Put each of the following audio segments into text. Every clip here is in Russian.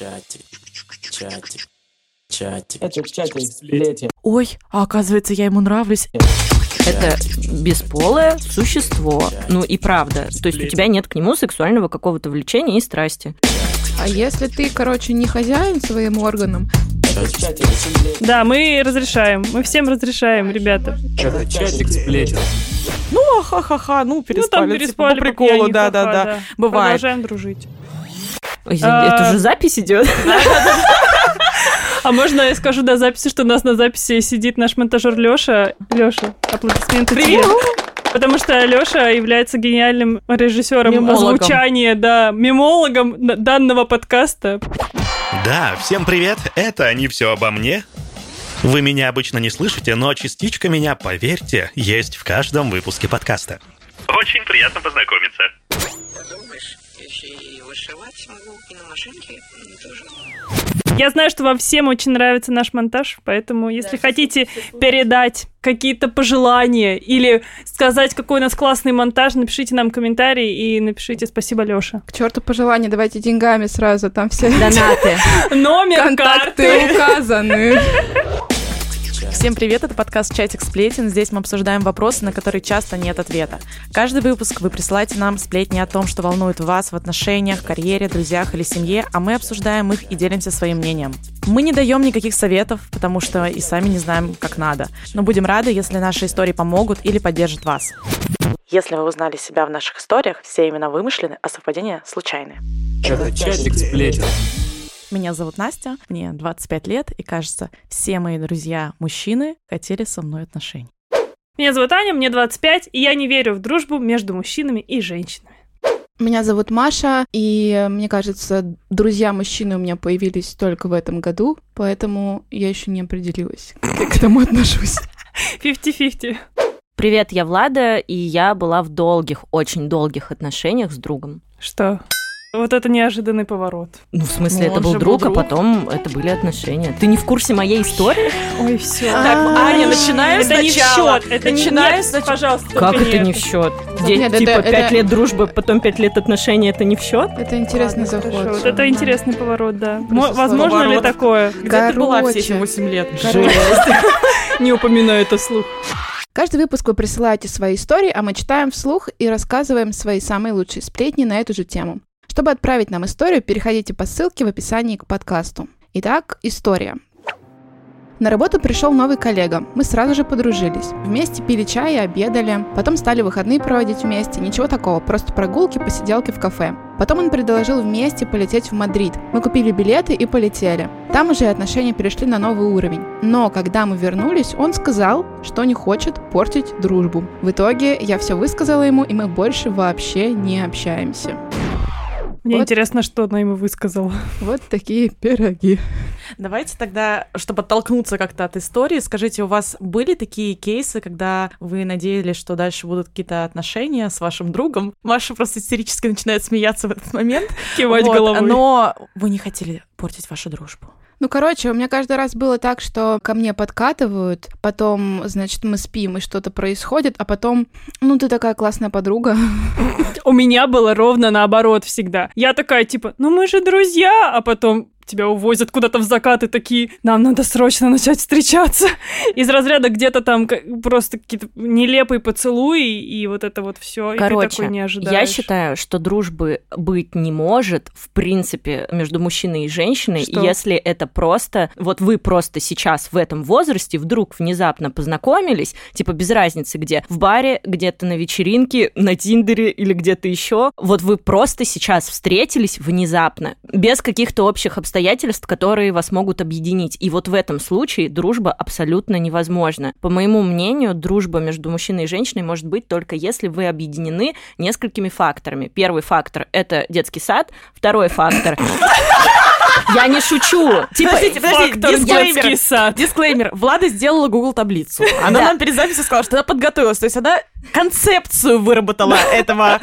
Чатик, чатик, чатик. Это чатик сплетен. Ой, а оказывается, я ему нравлюсь. Это бесполое существо. Ну и правда. То есть у тебя нет к нему сексуального какого-то влечения и страсти. А если ты, короче, не хозяин своим органам, сплетен. Да, мы разрешаем. Мы всем разрешаем, ребята. Это чатик сплетен. Ну, ха-ха-ха, ну, Ну, там переспали. типа, переспали по приколу, да-да-да. Бывает. Продолжаем дружить. Ой, Это уже запись идет? А можно я скажу до записи, что у нас на записи сидит наш монтажер Лёша. Лёша, аплодисменты тебе. Потому что Лёша является гениальным режиссером Мемологом. озвучания, да, мемологом данного подкаста. Да, всем привет, это «Не все обо мне». Вы меня обычно не слышите, но частичка меня, поверьте, есть в каждом выпуске подкаста. Очень приятно познакомиться. Подумаешь, еще и вышивать могу, и на машинке тоже. Я знаю, что вам всем очень нравится наш монтаж, поэтому если хотите передать какие-то пожелания или сказать, какой у нас классный монтаж, напишите нам комментарий и напишите спасибо, Лёша. к черту пожелания, давайте деньгами сразу, там все Донаты. Номер контакты карты. указаны. Всем привет, это подкаст «Чатик сплетен». Здесь мы обсуждаем вопросы, на которые часто нет ответа. Каждый выпуск вы присылаете нам сплетни о том, что волнует вас в отношениях, карьере, друзьях или семье, а мы обсуждаем их и делимся своим мнением. Мы не даем никаких советов, потому что и сами не знаем, как надо. Но будем рады, если наши истории помогут или поддержат вас. Если вы узнали себя в наших историях, все имена вымышлены, а совпадения случайны. Чатик сплетен. Меня зовут Настя, мне 25 лет, и кажется, все мои друзья-мужчины хотели со мной отношений. Меня зовут Аня, мне 25, и я не верю в дружбу между мужчинами и женщинами. Меня зовут Маша, и мне кажется, друзья-мужчины у меня появились только в этом году, поэтому я еще не определилась, как я к этому отношусь. 50-50. Привет, я Влада, и я была в долгих, очень долгих отношениях с другом. Что? Вот это неожиданный поворот. Ну, в смысле, Ну, это он был же был друг, друг. а потом это были отношения. Ты не в курсе моей истории? Ой, все. Так, Аня, начинаю это не в счет. Это не нет, сначала. пожалуйста. Как это не в счет? Нет, типа пять лет дружбы, потом пять лет отношений, это не в счет? Это интересный заход. Вот это интересный поворот, да. Возможно ли такое? Где ты была все эти. 8 лет? Не упоминаю это вслух. Каждый выпуск вы присылаете свои истории, а мы читаем вслух и рассказываем свои самые лучшие сплетни на эту же тему. Чтобы отправить нам историю, переходите по ссылке в описании к подкасту. Итак, история. На работу пришел новый коллега. Мы сразу же подружились. Вместе пили чай и обедали. Потом стали выходные проводить вместе. Ничего такого, просто прогулки, посиделки в кафе. Потом он предложил вместе полететь в Мадрид. Мы купили билеты и полетели. Там уже отношения перешли на новый уровень. Но когда мы вернулись, он сказал, что не хочет портить дружбу. В итоге я все высказала ему, и мы больше вообще не общаемся. Мне Вот. интересно, что она ему высказала. Вот такие пироги. Давайте тогда, чтобы оттолкнуться как-то от истории, скажите, у вас были такие кейсы, когда вы надеялись, что дальше будут какие-то отношения с вашим другом? Маша просто истерически начинает смеяться в этот момент. Кивать Вот, головой. Но вы не хотели портить вашу дружбу. Ну, короче, у меня каждый раз было так, что ко мне подкатывают, потом, значит, мы спим, и что-то происходит, а потом, ну, ты такая классная подруга. У меня было ровно наоборот всегда. Я такая, типа, ну мы же друзья, а потом тебя увозят куда-то в закат и такие, нам надо срочно начать встречаться. Из разряда где-то там просто какие-то нелепые поцелуи и вот это вот все. и ты Короче, такой не ожидаешь. я считаю, что дружбы быть не может, в принципе, между мужчиной и женщиной, Что? если это просто, вот вы просто сейчас в этом возрасте вдруг внезапно познакомились, типа без разницы где, в баре, где-то на вечеринке, на Тиндере или где-то еще, вот вы просто сейчас встретились внезапно, без каких-то общих обстоятельств, которые вас могут объединить. И вот в этом случае дружба абсолютно невозможна. По моему мнению, дружба между мужчиной и женщиной может быть только если вы объединены несколькими факторами. Первый фактор — это детский сад. Второй фактор я не шучу. Типа, Фактор детский сад. Дисклеймер. Влада сделала Google таблицу. Она Да. нам перед записью сказала, что она подготовилась. То есть она концепцию выработала этого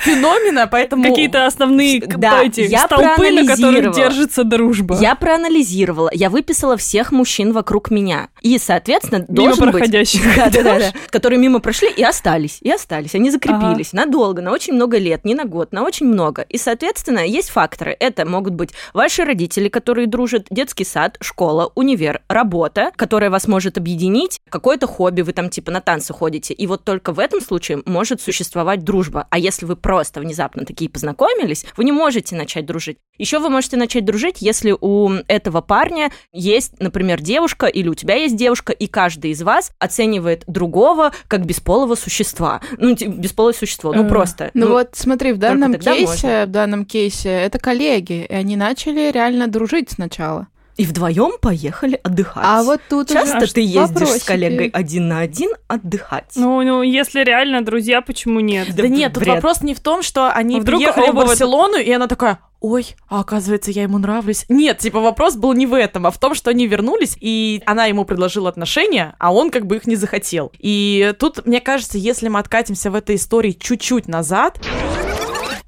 феномена, поэтому... Какие-то основные Да, эти я столпы, на которых держится дружба. Я проанализировала, я выписала всех мужчин вокруг меня. И, соответственно, Мимо должен быть... проходящих. Да, да, да, да. Которые мимо прошли и остались, и остались. Они закрепились надолго, на очень много лет, не на год, на очень много. И, соответственно, есть факторы. Это могут быть ваши родители, которые дружат, детский сад, школа, универ, работа, которая вас может объединить, какое-то хобби, вы там типа на танцы ходите. И вот только в этом случае может существовать дружба. А если вы просто внезапно такие познакомились, вы не можете начать дружить. Еще вы можете начать дружить, если у этого парня есть, например, девушка, или у тебя есть девушка, и каждый из вас оценивает другого как бесполого существа. Ну, бесполое существо, ну Э, просто. Ну, вот смотри, в данном кейсе, можно. в данном кейсе это коллеги, и они начали реально дружить сначала. И вдвоем поехали отдыхать. А вот тут Часто уже ты ездишь вопросики. с коллегой один на один отдыхать. Ну, ну, если реально друзья, почему нет? Да нет, тут вопрос не в том, что они Вдруг приехали в Барселону, и она такая, ой, а оказывается, я ему нравлюсь. Нет, типа вопрос был не в этом, а в том, что они вернулись, и она ему предложила отношения, а он как бы их не захотел. И тут, мне кажется, если мы откатимся в этой истории чуть-чуть назад,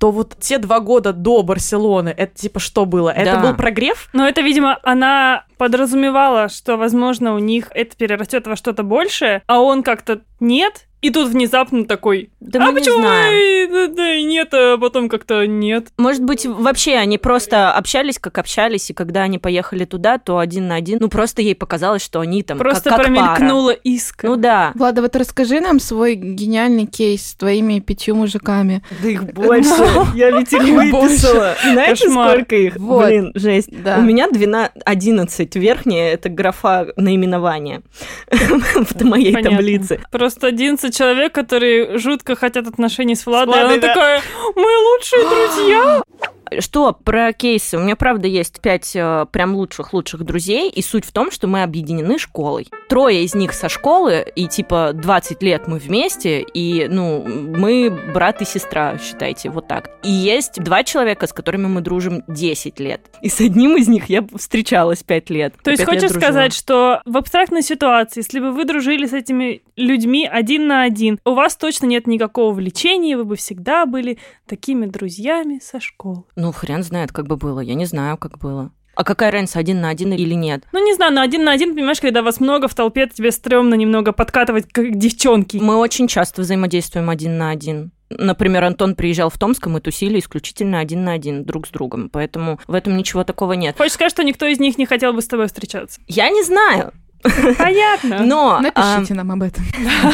то вот те два года до Барселоны, это типа что было? Это Да. был прогрев? Но это, видимо, она подразумевала, что, возможно, у них это перерастет во что-то большее, а он как-то нет. И тут внезапно такой, Да а мы не почему знаем. вы- да, да, и нет, а потом как-то нет. Может быть, вообще они просто общались, как общались, и когда они поехали туда, то один на один, ну просто ей показалось, что они там Просто как, как пара. промелькнула искра. Ну да. Влада, вот расскажи нам свой гениальный кейс с твоими пятью мужиками. Да их больше. Я ведь их выписала. Знаете, Кошмар. сколько их? Блин, жесть. Да. У меня 12, 11. Верхняя — это графа наименования в моей таблице. Просто 11 человек, которые жутко хотят отношений с Владой. Владой, она да. такая, мы лучшие друзья. Что про кейсы? У меня, правда, есть пять э, прям лучших-лучших друзей, и суть в том, что мы объединены школой. Трое из них со школы, и типа 20 лет мы вместе, и, ну, мы брат и сестра, считайте, вот так. И есть два человека, с которыми мы дружим 10 лет. И с одним из них я встречалась 5 лет. То есть хочешь сказать, что в абстрактной ситуации, если бы вы дружили с этими людьми один на один, у вас точно нет никакого влечения, вы бы всегда были такими друзьями со школы. Ну, хрен знает, как бы было. Я не знаю, как было. А какая разница, один на один или нет? Ну, не знаю, но один на один, понимаешь, когда вас много в толпе, тебе стрёмно немного подкатывать, как девчонки. Мы очень часто взаимодействуем один на один. Например, Антон приезжал в Томск, и мы тусили исключительно один на один друг с другом. Поэтому в этом ничего такого нет. Хочешь сказать, что никто из них не хотел бы с тобой встречаться? Я не знаю, Понятно. но... Напишите нам об этом.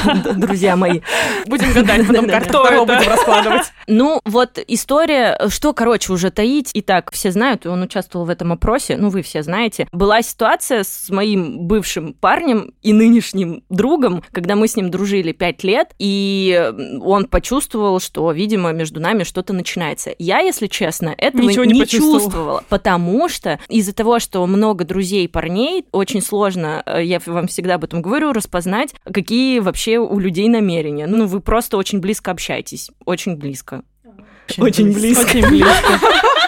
а, друзья мои. Будем гадать, потом карту будем раскладывать. Ну, вот история, что, короче, уже таить. Итак, все знают, он участвовал в этом опросе, ну, вы все знаете. Была ситуация с моим бывшим парнем и нынешним другом, когда мы с ним дружили пять лет, и он почувствовал, что, видимо, между нами что-то начинается. Я, если честно, этого Ничего не почувствовала. чувствовала, потому что из-за того, что много друзей парней, очень сложно, э, я вам всегда об этом говорю, распознать, какие вообще у людей намерения. Ну, вы просто очень близко общаетесь, очень близко. Очень близко. Очень близко.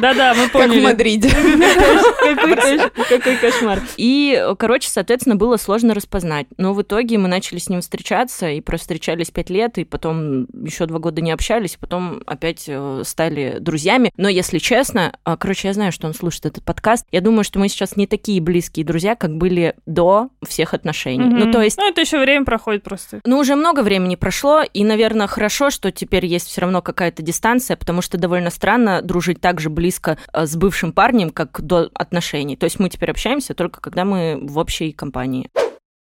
Да-да, мы Как в поняли. Мадриде. Какой кош- Какой кошмар. И, короче, соответственно, было сложно распознать. Но в итоге мы начали с ним встречаться, и встречались пять лет, и потом еще два года не общались, потом опять э, стали друзьями. Но, если честно, а, короче, я знаю, что он слушает этот подкаст. Я думаю, что мы сейчас не такие близкие друзья, как были до всех отношений. Ну, то есть Ну, это еще время проходит просто. ну, уже много времени прошло, и, наверное, хорошо, что теперь есть все равно какая-то дистанция, потому что довольно странно дружить так же близко э, с бывшим парнем, как до отношений. То есть мы теперь общаемся только когда мы в общей компании.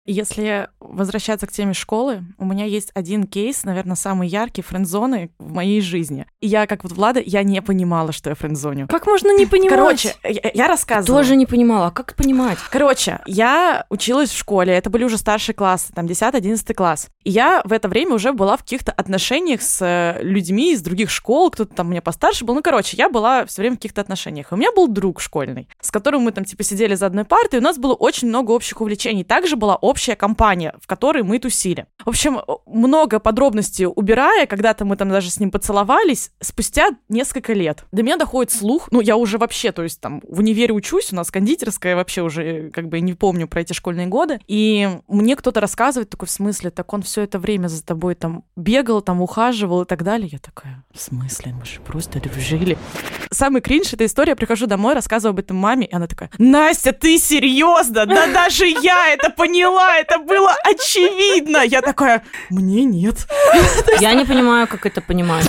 Если возвращаться к теме школы, у меня есть один кейс, наверное, самый яркий френдзоны в моей жизни. И я, как вот Влада, я не понимала, что я френдзоню. Как можно не понимать? Короче, я, я рассказывала. Тоже не понимала, как понимать? Короче, я училась в школе, это были уже старшие классы, там 10-11 класс. И я в это время уже была в каких-то отношениях с э, людьми из других школ, кто-то там меня постарше был. Ну, короче, я была все время в каких-то отношениях. И у меня был друг школьный, с которым мы там типа сидели за одной партой, и у нас было очень много общих увлечений. Также была общая компания, в которой мы тусили. В общем, много подробностей убирая, когда-то мы там даже с ним поцеловались, спустя несколько лет до меня доходит слух, ну, я уже вообще, то есть там в универе учусь, у нас кондитерская, вообще уже э, как бы не помню про эти школьные годы, и мне кто-то рассказывает такой, в смысле, так он все это время за тобой там бегал, там ухаживал и так далее. Я такая, в смысле, мы же просто дружили. Самый кринж эта история, я прихожу домой, рассказываю об этом маме, и она такая, Настя, ты серьезно? Да даже я это поняла, это было очевидно. Я такая, мне нет. Я не понимаю, как это понимать.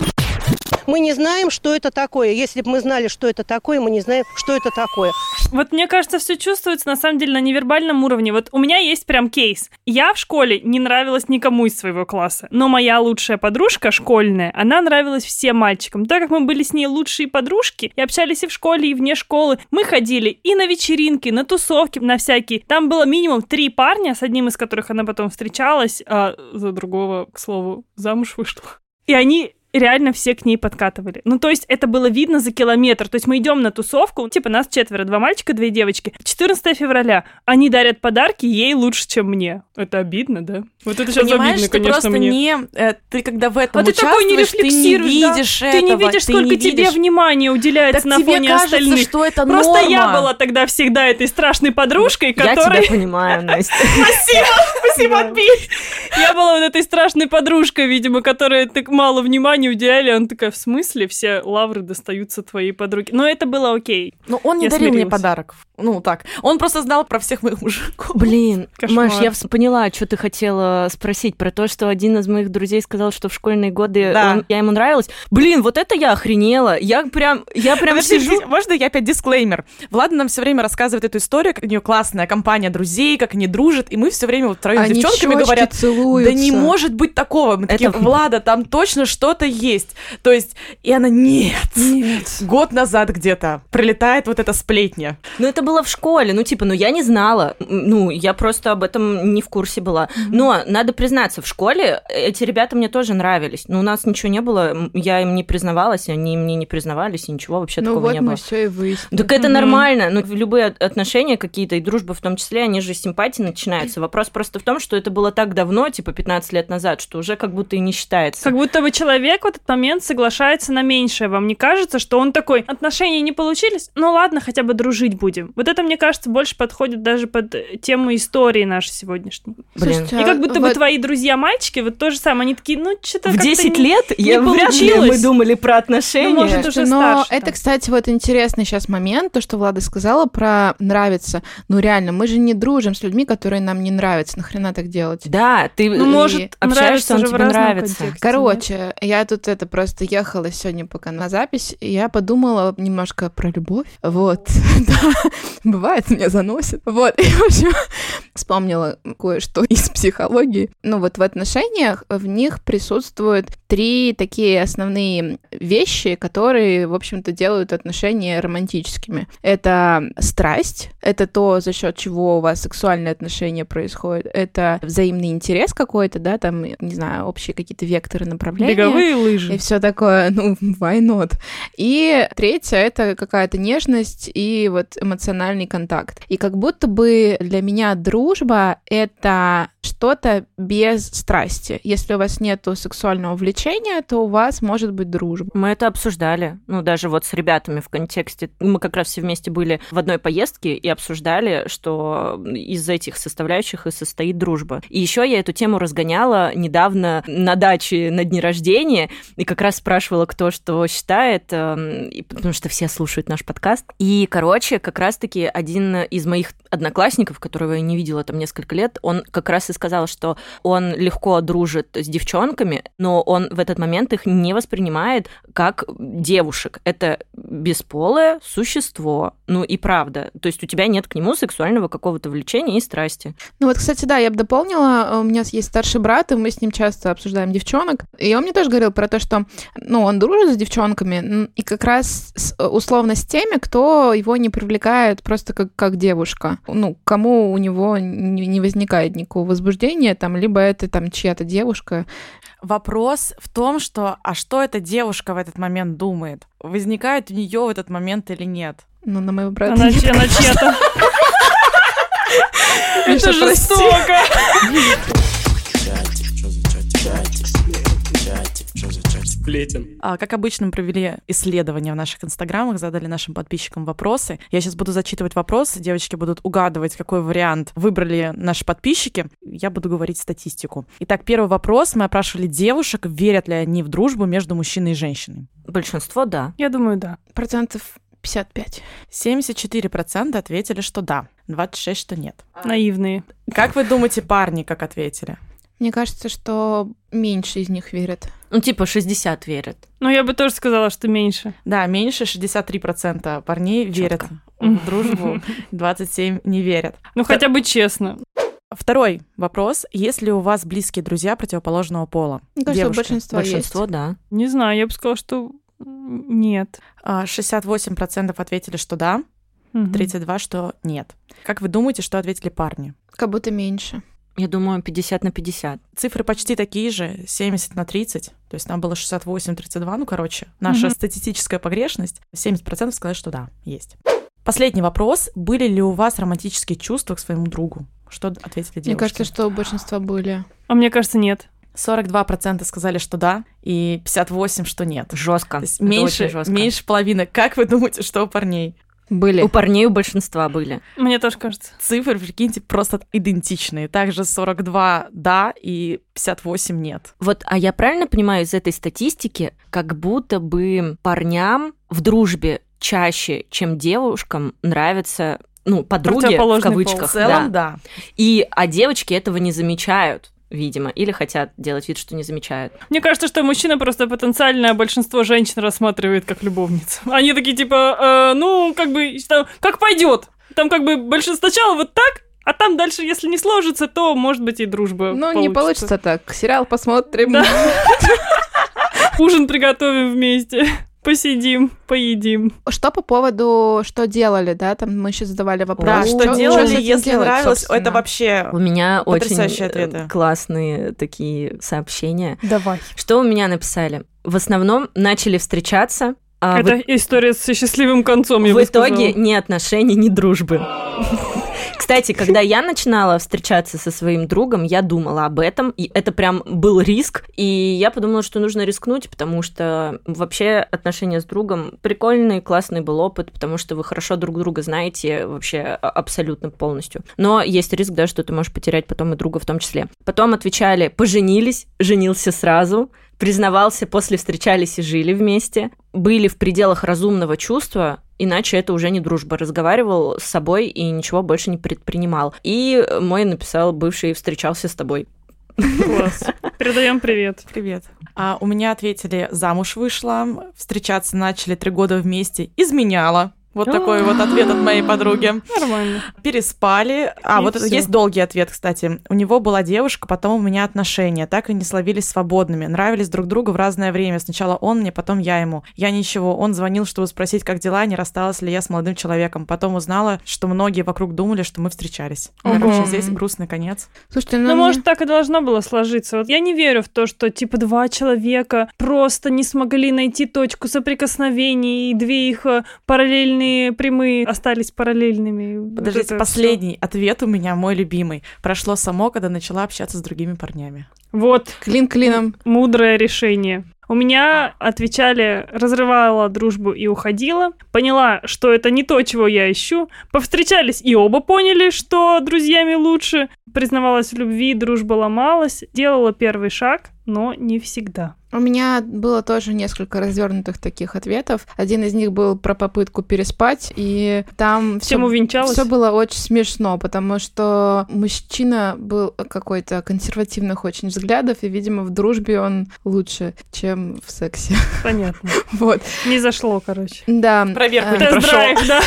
Мы не знаем, что это такое. Если бы мы знали, что это такое, мы не знаем, что это такое. Вот мне кажется, все чувствуется на самом деле на невербальном уровне. Вот у меня есть прям кейс. Я в школе не нравилась никому из своего класса, но моя лучшая подружка школьная, она нравилась всем мальчикам. Так как мы были с ней лучшие подружки и общались и в школе, и вне школы, мы ходили и на вечеринки, на тусовки, на всякие. Там было минимум три парня, с одним из которых она потом встречалась, а за другого, к слову, замуж вышла. И они реально все к ней подкатывали. Ну, то есть это было видно за километр. То есть мы идем на тусовку, типа нас четверо, два мальчика, две девочки. 14 февраля. Они дарят подарки ей лучше, чем мне. Это обидно, да? Вот это сейчас Понимаешь, обидно, ты конечно, просто мне. не... э, ты когда в этом А ты такой не ты не рефлексируешь, да? видишь Ты не этого, видишь, ты сколько не тебе видишь. внимания уделяется Так на тебе фоне кажется, остальных. что это Просто я норма. была тогда всегда этой страшной подружкой, Я которая... тебя понимаю, Настя. Спасибо, спасибо, Отби. Я была вот этой страшной подружкой, видимо, которая так мало внимания уделяли. Она такая, в смысле? Все лавры достаются твоей подруге. Но это было окей. Ну, он не Я дарил мне смирилась. подарок. Ну, так. Он просто знал про всех моих мужиков. Блин, Кошмар. Маш, я поняла, что ты хотела спросить про то, что один из моих друзей сказал, что в школьные годы Да. он- я ему нравилась. Блин, вот это я охренела. Я прям, я прям Подожди, сижу. можно я опять дисклеймер? Влада нам все время рассказывает эту историю, как у нее классная компания друзей, как они дружат, и мы все время вот втроем с Они девчонками говорят, целуются. да не может быть такого. Мы такие, Это- Влада, там точно что-то есть. То есть, и она, нет. Год назад где-то прилетает вот эта сплетня. Ну, это было в школе, ну, типа, ну, я не знала, ну, я просто об этом не в курсе была. Но, надо признаться, в школе эти ребята мне тоже нравились, но у нас ничего не было, я им не признавалась, они мне не признавались, и ничего вообще Ну такого вот не мы было. все и выяснили. Так это Мгм. нормально. Ну, любые от- отношения какие-то, и дружба в том числе, они же с симпатии начинаются. Вопрос просто в том, что это было так давно, типа 15 лет назад, что уже как будто и не считается. Как будто бы человек в этот момент соглашается на меньшее. Вам не кажется, что он такой, отношения не получились? Ну ладно, хотя бы дружить будем. Вот это, мне кажется, больше подходит даже под э, тему истории нашей сегодняшней. Блин. Слушайте, И как будто бы вот- твои друзья-мальчики, вот то же самое, они такие, ну, что-то В 10 лет я не вряд ли мы думали про отношения. Ну, может, уже но старше это, там. кстати, вот интересный сейчас момент, то, что Влада сказала про нравится. Ну, реально, мы же не дружим с людьми, которые нам не нравятся. Нахрена так делать? Да, ты Ну, может, общаешься, нравится он тебе нравится. контексте. Короче, я тут это просто ехала сегодня пока на запись, я подумала немножко про любовь. Вот. Да, бывает, меня заносит. Вот. И, в общем, вспомнила кое-что из психологии. Ну, вот в отношениях в них присутствуют три такие основные вещи, которые, в общем-то, делают отношения романтическими. Это страсть, это то, за счет чего у вас сексуальные отношения происходят. Это взаимный интерес какой-то, да, там, не знаю, общие какие-то векторы направления. Беговые И лыжи. все такое, ну, why not? И третье — это какая-то нежность и вот эмоциональный контакт. И как будто бы для меня дружба — это что-то без страсти. Если у вас нету сексуального влечения, то у вас может быть дружба. Мы это обсуждали, ну, даже вот с ребятами в контексте. Мы как раз все вместе были в одной поездке и обсуждали, что из этих составляющих и состоит дружба. И еще я эту тему разгоняла недавно на даче на дне рождения, и как раз спрашивала, кто что считает, эм, потому что все слушают наш подкаст. И, короче, как раз-таки один из моих одноклассников, которого я не видела там несколько лет, он как раз и сказал, что он легко дружит с девчонками, но он в этот момент их не воспринимает как девушек. Это бесполое существо. Ну и правда. То есть у тебя нет к нему сексуального какого-то влечения и страсти. Ну вот, кстати, да, я бы дополнила, у меня есть старший брат, и мы с ним часто обсуждаем девчонок, и он мне тоже говорил про то, что, ну, он дружит с девчонками, и как раз с- условно с теми, кто его не привлекает просто как, как девушка. Ну, кому у него не, не возникает никакого возбуждения, там, либо это там чья-то девушка. Вопрос в том, что, а что эта девушка в этот момент думает? Возникает у нее в этот момент или нет? Ну, на моего брата. Она, нет. она чья-то. Это жестоко. Сплетен. А, Как обычно, мы провели исследования в наших инстаграмах, задали нашим подписчикам вопросы. Я сейчас буду зачитывать вопросы, девочки будут угадывать, какой вариант выбрали наши подписчики. Я буду говорить статистику. Итак, первый вопрос. Мы опрашивали девушек, верят ли они в дружбу между мужчиной и женщиной. Большинство, да. Я думаю, да. Процентов 55. 74% ответили, что да, 26% что нет. Наивные. Как вы думаете, парни как ответили? Мне кажется, что меньше из них верят. Ну, типа 60 верят. Ну, я бы тоже сказала, что меньше. Да, меньше 63% парней верят Чётко. в дружбу, 27% не верят. Ну, хотя бы честно. Второй вопрос. Есть ли у вас близкие друзья противоположного пола? Мне кажется, Девушки. большинства Большинство, есть. да. Не знаю, я бы сказала, что нет. А, 68% ответили, что да, Мгм. 32% что нет. Как вы думаете, что ответили парни? Как будто меньше. Я думаю, 50 на 50. Цифры почти такие же, 70 на 30. То есть там было 68-32, ну, короче, наша Мгм. статистическая погрешность. 70% сказали, что да, есть. Последний вопрос. Были ли у вас романтические чувства к своему другу? Что ответили девушки? Мне кажется, что у большинства были. А мне кажется, нет. 42% сказали, что да, и 58% что нет. Жестко. Меньше, жестко. меньше половины. Как вы думаете, что у парней? Были. У парней у большинства были. Мне тоже кажется. Цифры, прикиньте, просто идентичные. Также 42 да и 58 нет. Вот, а я правильно понимаю из этой статистики, как будто бы парням в дружбе чаще, чем девушкам, нравятся, ну, подруги, в Противоположный пол. В кавычках, целом, да. да. И, а девочки этого не замечают, видимо, или хотят делать вид, что не замечают. Мне кажется, что мужчина просто потенциальное большинство женщин рассматривает как любовниц. Они такие типа, э, ну, как бы, как пойдет. Там как бы большинство сначала вот так, а там дальше, если не сложится, то, может быть, и дружба Ну, не получится так. Сериал посмотрим. Да. Ужин приготовим вместе. Посидим, поедим. Что по поводу, что делали, да? Там мы еще задавали вопрос. Да, что чё делали, этим если делать, нравилось, собственно? это вообще... У меня очень Потрясающие э, ответы. классные такие сообщения. Давай. Что у меня написали? В основном начали встречаться, а в Это история со счастливым концом, я в бы итоге сказала. ни отношений, ни дружбы. Кстати, когда я начинала встречаться со своим другом, я думала об этом, и это прям был риск, и я подумала, что нужно рискнуть, потому что вообще отношения с другом прикольный, классный был опыт, потому что вы хорошо друг друга знаете вообще а- абсолютно полностью. Но есть риск, да, что ты можешь потерять потом и друга в том числе. Потом отвечали, поженились, женился сразу, признавался, после встречались и жили вместе, были в пределах разумного чувства, иначе это уже не дружба. Разговаривал с собой и ничего больше не предпринимал. И мой написал, бывший встречался с тобой. Класс. Передаем привет. Привет. А у меня ответили, замуж вышла, встречаться начали три года вместе, изменяла. Вот такой вот ответ от моей подруги. Нормально. Переспали. А, И вот всё. есть долгий ответ, кстати. У него была девушка, потом у меня отношения. Так и не словились свободными. Нравились друг другу в разное время. Сначала он мне, потом я ему. Я ничего. Он звонил, чтобы спросить, как дела, не рассталась ли я с молодым человеком. Потом узнала, что многие вокруг думали, что мы встречались. Ого. Короче, здесь грустный конец. Слушайте, ну, Ну, мне- может, так и должно было сложиться. Вот я не верю в то, что, типа, два человека просто не смогли найти точку соприкосновения, и две их э, параллельные прямые остались параллельными. Вот Подождите, это последний ответ у меня, мой любимый. Прошло само, когда начала общаться с другими парнями. Вот, клин клином. мудрое решение. У меня отвечали, разрывала дружбу и уходила. Поняла, что это не то, чего я ищу. Повстречались и оба поняли, что друзьями лучше. Признавалась в любви, дружба ломалась. Делала первый шаг, но не всегда. У меня было тоже несколько развернутых таких ответов. Один из них был про попытку переспать, и там Всем все. Все было очень смешно, потому что мужчина был какой-то консервативных очень взглядов, и, видимо, в дружбе он лучше, чем в сексе. Понятно. Вот. Не зашло, короче. Да. Проверку э, не прошел. Да.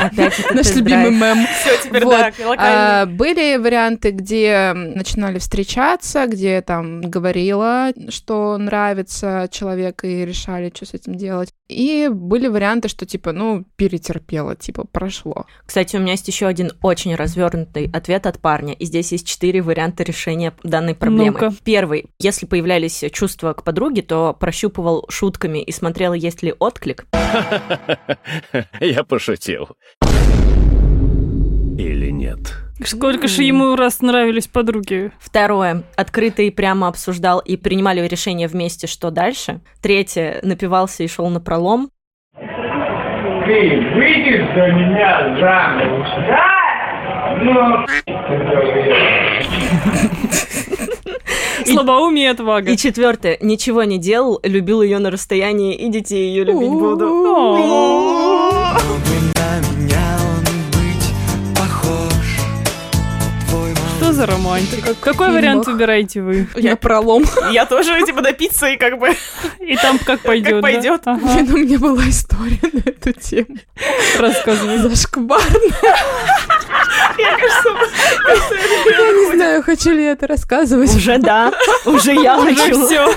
Опять Наш любимый мем. Все, теперь Вот. да, локально. А, были варианты, где начинали встречаться, где там говорила, что нравится человек, и решали, что с этим делать. И были варианты, что типа, ну, перетерпела, типа, прошло. Кстати, у меня есть еще один очень развернутый ответ от парня, и здесь есть четыре варианта решения данной проблемы. Ну-ка. Первый. Если появлялись чувства к подруге, то прощупывал шутками и смотрел, есть ли отклик. Я пошутил. Или нет? Сколько же ему раз нравились подруги. Второе. Открыто и прямо обсуждал и принимали решение вместе, что дальше. Третье. Напивался и шел на пролом. Ты выйдешь за меня замуж, да? Ну, Слабоумие и отвага. И четвертое. Ничего не делал, любил ее на расстоянии и детей ее любить буду. За романтика? Какой вариант выбираете вы? Я пролом. Я тоже, типа, допиться и как бы... И там как пойдет. Как пойдет. да? Блин, у меня была история на эту тему. Рассказывай. Зашкварная. Я, кажется, Я не знаю, хочу ли я это рассказывать. Уже да, уже я Уже хочу. все.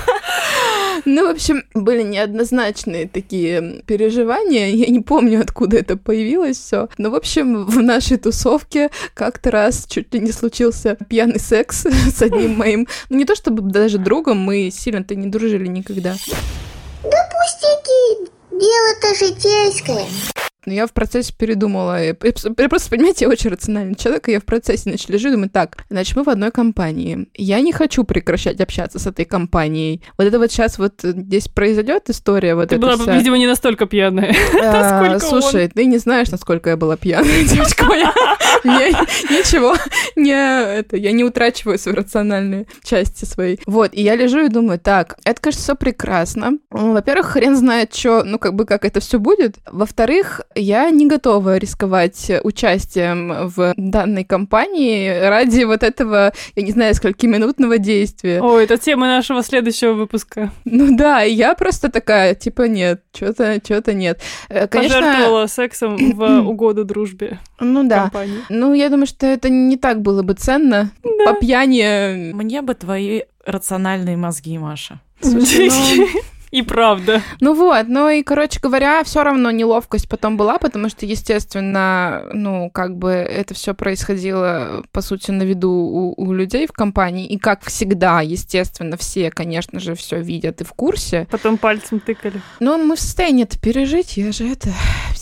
Ну, в общем, были неоднозначные такие переживания. Я не помню, откуда это появилось все. Но, в общем, в нашей тусовке как-то раз чуть ли не случился пьяный секс с одним моим, ну, не то чтобы даже другом, мы сильно-то не дружили никогда. Да пустяки, дело-то житейское. Но я в процессе передумала. Я просто, понимаете, я очень рациональный человек, и я в процессе, значит, лежу и думаю, так, значит, мы в одной компании. Я не хочу прекращать общаться с этой компанией. Вот это вот сейчас вот э, здесь произойдет история вот Ты была, вся. видимо, не настолько пьяная. А, он. Слушай, ты не знаешь, насколько я была пьяная, девочка моя. Ничего, не, это, я не утрачиваю свои рациональные части свои. Вот, и я лежу и думаю, так, это, конечно, все прекрасно. Ну, Во-первых, хрен знает, что, ну, как бы, как это все будет. Во-вторых, я не готова рисковать участием в данной компании ради вот этого, я не знаю, скольки-минутного действия. О, это тема нашего следующего выпуска. Ну да, я просто такая, типа, нет, что-то, что-то нет. Э, Конечно, Пожертвовала сексом в угоду дружбе ну да. компании. Ну, я думаю, что это не так было бы ценно. По пьяни. Мне бы твои рациональные мозги, Маша. Слушай, ну, И правда. Ну вот, ну и, короче говоря, все равно неловкость потом была, потому что, естественно, ну, как бы это все происходило, по сути, на виду у, у людей в компании. И, как всегда, естественно, все, конечно же, все видят и в курсе. Потом пальцем тыкали. Но мы в состоянии это пережить. Я же это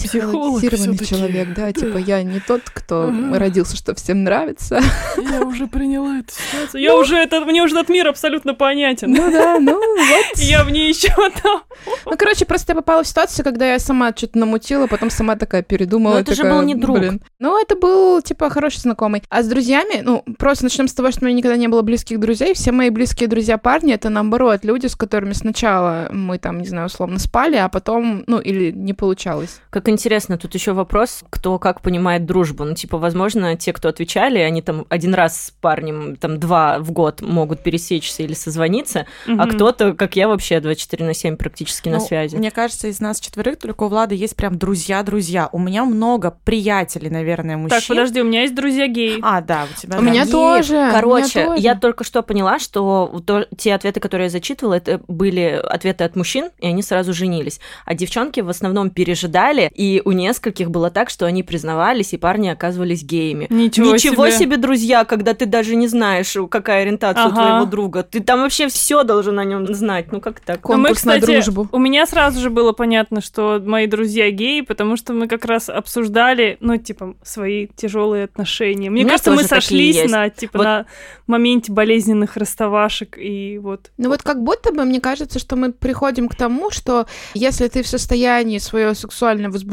психологизированный человек, да, типа я не тот, кто родился, что всем нравится. Я уже приняла эту ситуацию. Я уже это, мне уже этот мир абсолютно понятен. Ну да, ну вот. Я в ней еще там. Ну, короче, просто я попала в ситуацию, когда я сама что-то намутила, потом сама такая передумала. Но это же такая, был не друг. блин. Ну, это был, типа, хороший знакомый. А с друзьями, ну, просто начнем с того, что у меня никогда не было близких друзей. Все мои близкие друзья парни, это, наоборот, люди, с которыми сначала мы там, не знаю, условно спали, а потом, ну, или не получалось. Как интересно, тут еще вопрос, кто как понимает дружбу. Ну, типа, возможно, те, кто отвечали, они там один раз с парнем, там, два в год могут пересечься или созвониться, а Мгм. кто-то, как я вообще, 24 на 7 практически на Ну, связи. Мне кажется, из нас четверых только у Влада есть прям друзья-друзья. У меня много приятелей, наверное, мужчин. Так, подожди, у меня есть друзья геи. А, да, у тебя У да. меня тоже. у меня Короче, тоже. я только что поняла, что то- те ответы, которые я зачитывала, это были ответы от мужчин, и они сразу женились. А девчонки в основном пережидали, и у нескольких было так, что они признавались, и парни оказывались геями. Ничего, Ничего себе. себе. друзья, когда ты даже не знаешь, какая ориентация у Ага. твоего друга. Ты там вообще все должен о нем знать. Ну как так? Мы, Конкурс на кстати, дружбу. у меня сразу же было понятно, что мои друзья геи, потому что мы как раз обсуждали, ну, типа, свои тяжелые отношения. Мне У кажется, мы сошлись есть. на, типа, Вот- на моменте болезненных расставашек, и вот. Ну вот как будто бы мне кажется, что мы приходим к тому, что если ты в состоянии свое сексуальное возбуждение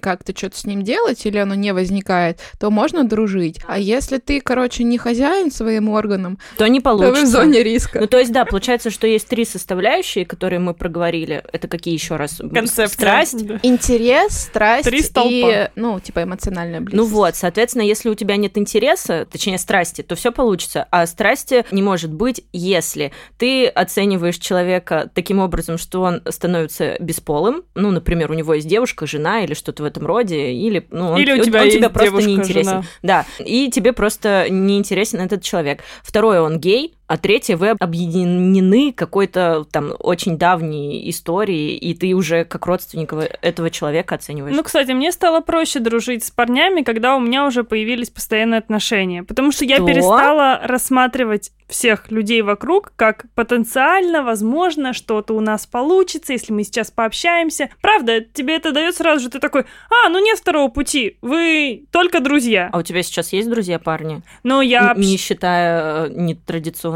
как-то что-то с ним делать, или оно не возникает, то можно дружить. А если ты, короче, не хозяин своим органам, То не то вы получится. в зоне риска. Ну, то есть, да, получается, что есть три составляющие, которые мы проговорили. Это какие еще раз? Концепция. Страсть. Да. Интерес, страсть Три столпа. и, ну, типа, эмоциональная близость. Ну вот, соответственно, если у тебя нет интереса, точнее страсти, то все получится. А страсти не может быть, если ты оцениваешь человека таким образом, что он становится бесполым. Ну, например, у него есть девушка, жена или что-то в этом роде, или ну, он, Или у он- тебя он тебе есть просто девушка, не интересен. жена. Да, и тебе просто не интересен этот человек. Второе, он гей. А третье, вы объединены какой-то там очень давней историей, и ты уже как родственник этого человека оцениваешь. Ну, кстати, мне стало проще дружить с парнями, когда у меня уже появились постоянные отношения. Потому что я Что? перестала рассматривать всех людей вокруг как потенциально, возможно, что-то у нас получится, если мы сейчас пообщаемся. Правда, тебе это дает сразу же, ты такой, а, ну нет второго пути, вы только друзья. А у тебя сейчас есть друзья парни? Но я... Н- Не считая э,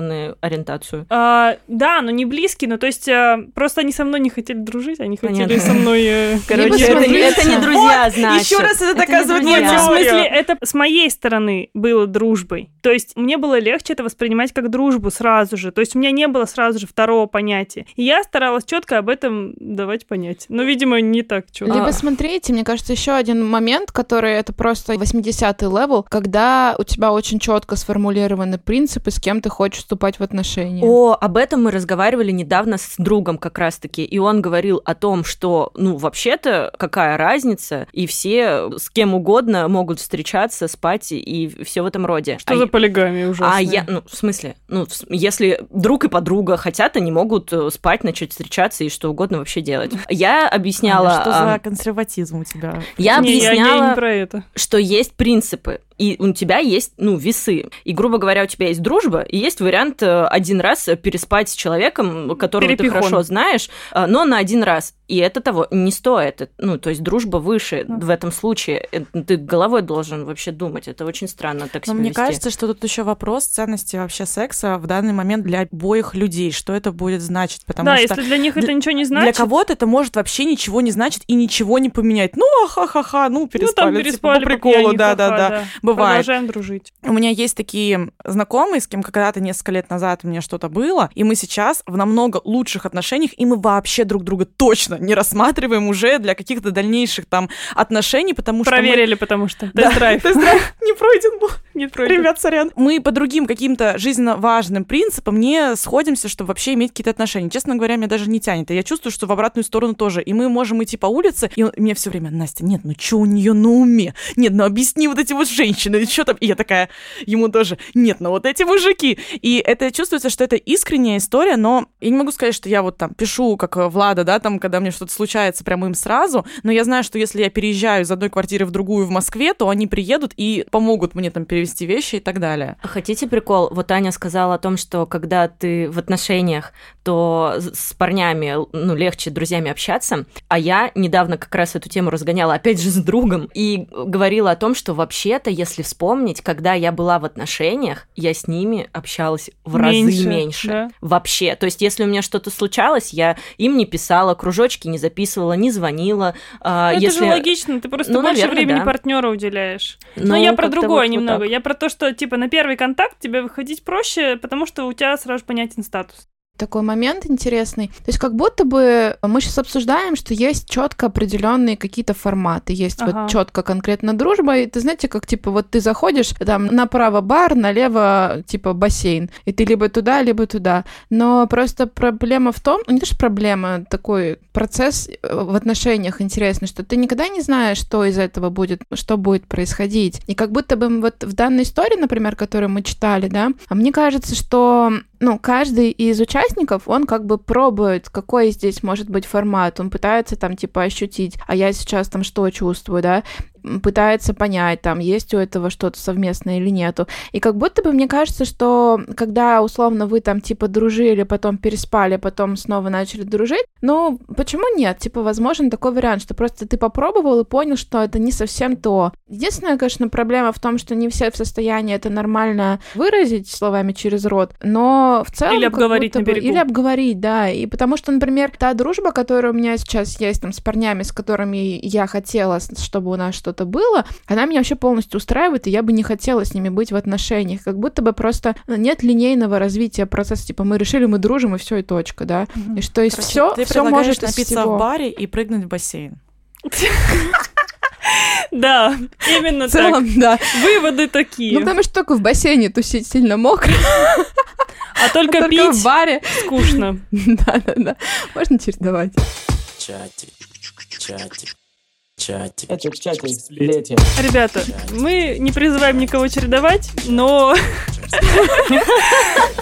нетрадиционную ориентацию. А, да, но не близкие, ну то есть а, просто они со мной не хотели дружить, они хотели Понятно. со мной... э, Короче, это, не- это не друзья, Вот, значит. еще раз это доказывает мою ну, в теорию. смысле, это с моей стороны было дружбой. То есть мне было легче это воспринимать как дружбу сразу же. То есть у меня не было сразу же второго понятия. И я старалась четко об этом давать понять. Но, видимо, не так четко. Либо смотрите, мне кажется, еще один момент, который это просто 80-й level, когда у тебя очень четко сформулированы принципы, с кем ты хочешь вступать в отношения. О, об этом мы разговаривали недавно с другом как раз-таки, и он говорил о том, что, ну, вообще-то, какая разница, и все с кем угодно могут встречаться, спать и все в этом роде. Что а за я- полигамия ужасная? А я, ну, в смысле, ну, если друг и подруга хотят, они могут э, спать, начать встречаться и что угодно вообще делать. Я объясняла... Аня, что за а, консерватизм у тебя? Я Не, я- я объясняла, не про это. что есть принципы, и у тебя есть, ну, весы. И, грубо говоря, у тебя есть дружба, и есть вариант э, один раз переспать с человеком, которого ты хорошо знаешь, э, но на один раз. И это того не стоит. Ну, то есть дружба выше в этом случае. Э, Ты головой должен вообще думать. Это очень странно так Но себя мне вести. кажется, что тут еще вопрос ценности вообще секса в данный момент для обоих людей. Что это будет значить? Потому Да, что если для них это для- ничего не для значит, кого-то это может вообще ничего не значить и ничего не поменять. Ну, ха-ха-ха, ну, ну переспали. там типа, переспали по приколу, да-да-да. Бывает. Продолжаем дружить. У меня есть такие знакомые, с кем когда-то несколько лет назад у меня что-то было, и мы сейчас в намного лучших отношениях, и мы вообще друг друга точно не рассматриваем уже для каких-то дальнейших там отношений, потому что мы- Проверили, потому что. Да, Тест-драйв. тест-драйв не пройден был. Не пройден. Ребят, сорян. Мы по другим каким-то жизненно важным принципам не сходимся, чтобы вообще иметь какие-то отношения. Честно говоря, меня даже не тянет. И я чувствую, что в обратную сторону тоже. И мы можем идти по улице, и мне все время, Настя, нет, ну что у нее на уме? Нет, ну объясни вот эти вот женщины, что там? И я такая, ему тоже, нет, ну вот эти мужики. И это чувствуется, что это искренняя история, но я не могу сказать, что я вот там пишу, как Влада, да, там, когда мне что-то случается, прям им сразу, но я знаю, что если я переезжаю из одной квартиры в другую в Москве, то они приедут и помогут мне там перевести вещи и так далее. Хотите прикол? Вот Аня сказала о том, что когда ты в отношениях, то с парнями, ну, легче друзьями общаться. А я недавно как раз эту тему разгоняла, опять же, с другом, и говорила о том, что вообще-то, если вспомнить, когда я была в отношениях, я с ними общалась в разы Меньше, меньше. да. Вообще. То есть, если у меня что-то случалось, я им не писала, кружочки не записывала, не звонила. А, Ну, это если... же логично, ты просто Ну, больше наверное, времени да. партнера уделяешь. Ну, Но я про другое вот- вот немного. так. я про то, что типа на первый контакт тебе выходить проще, потому что у тебя сразу понятен статус. Такой момент интересный. То есть как будто бы мы сейчас обсуждаем, что есть четко определенные какие-то форматы. Есть Ага. вот четко конкретно дружба. И ты знаете, как типа вот ты заходишь, там направо бар, налево типа бассейн. И ты либо туда, либо туда. Но просто проблема в том, ну не то, что проблема, такой процесс э, в отношениях интересный, что ты никогда не знаешь, что из этого будет, что будет происходить. И как будто бы вот в данной истории, например, которую мы читали, да, а мне кажется, что ну, каждый из участников, он как бы пробует, какой здесь может быть формат, он пытается там типа ощутить, а я сейчас там что чувствую, да, пытается понять, там, есть у этого что-то совместное или нету. И как будто бы мне кажется, что когда условно вы там типа дружили, потом переспали, потом снова начали дружить, ну, почему нет? Типа, возможен такой вариант, что просто ты попробовал и понял, что это не совсем то. Единственная, конечно, проблема в том, что не все в состоянии это нормально выразить словами через рот, но в целом... Или обговорить на берегу. Или обговорить, да. И потому что, например, та дружба, которая у меня сейчас есть там с парнями, с которыми я хотела, чтобы у нас что-то было, она меня вообще полностью устраивает, и я бы не хотела с ними быть в отношениях. Как будто бы просто ну, нет линейного развития процесса. Типа мы решили, мы дружим, и все, и точка, да. И что есть Короче, все, все может из напиться всего. в баре и прыгнуть в бассейн. Да, именно В целом, да. так. Выводы такие. Ну, потому что только в бассейне тусить сильно мокро, а только только пить в баре. скучно. Да-да-да. Можно чередовать. Чатик, чатик, чатик. Это чатик сплетен. Ребята, мы не призываем никого чередовать, но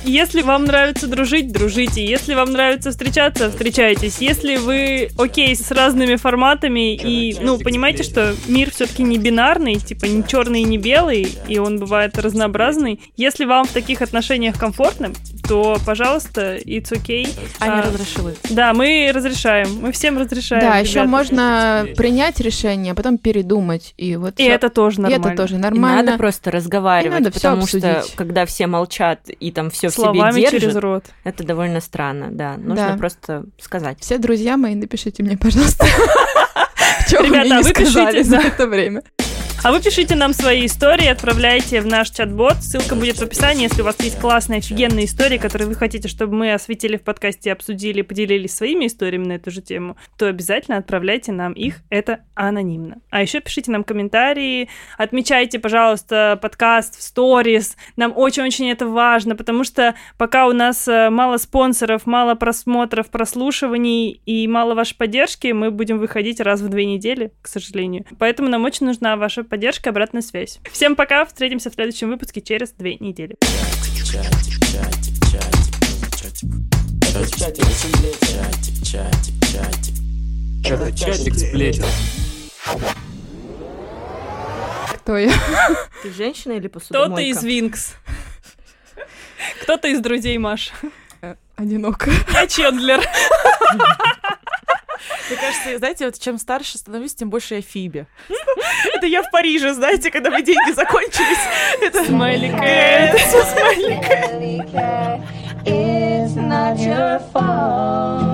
Если вам нравится дружить, дружите. Если вам нравится встречаться, встречайтесь. Если вы окей с разными форматами и, ну, понимаете, что мир все-таки не бинарный, типа не черный и не белый, и он бывает разнообразный. Если вам в таких отношениях комфортно, то, пожалуйста, it's okay. Аня А, разрешила. Да, мы разрешаем. Мы всем разрешаем. Да, еще можно принять решение, а потом передумать. И, вот И это тоже И нормально. это тоже И нормально. надо просто разговаривать, И надо потому что когда все молчат и там все в себе держат, через рот. это довольно странно, да. Нужно Да. просто сказать. Все друзья мои, напишите мне, пожалуйста. Чё вы Ребята, мне а не вы пишите, сказали за это время? А вы пишите нам свои истории, отправляйте в наш чат-бот. Ссылка будет в описании. Если у вас есть классные, офигенные истории, которые вы хотите, чтобы мы осветили в подкасте, обсудили, поделились своими историями на эту же тему, то обязательно отправляйте нам их. Это анонимно. А еще пишите нам комментарии, отмечайте, пожалуйста, подкаст в сторис. Нам очень-очень это важно, потому что пока у нас э, мало спонсоров, мало просмотров, прослушиваний и мало вашей поддержки, мы будем выходить раз в две недели, к сожалению. Поэтому нам очень нужна ваша поддержка обратная связь. Всем пока, встретимся в следующем выпуске через две недели. Чатик, чатик. Кто я? Ты женщина или Кто-то посудомойка? из Винкс. Кто-то из друзей Маш. Одиноко. Я Чендлер. Мне кажется, знаете, вот чем старше становлюсь, тем больше я Фиби. Это я в Париже, знаете, когда мои деньги закончились. Это Смайли Кэт. It's not your fault.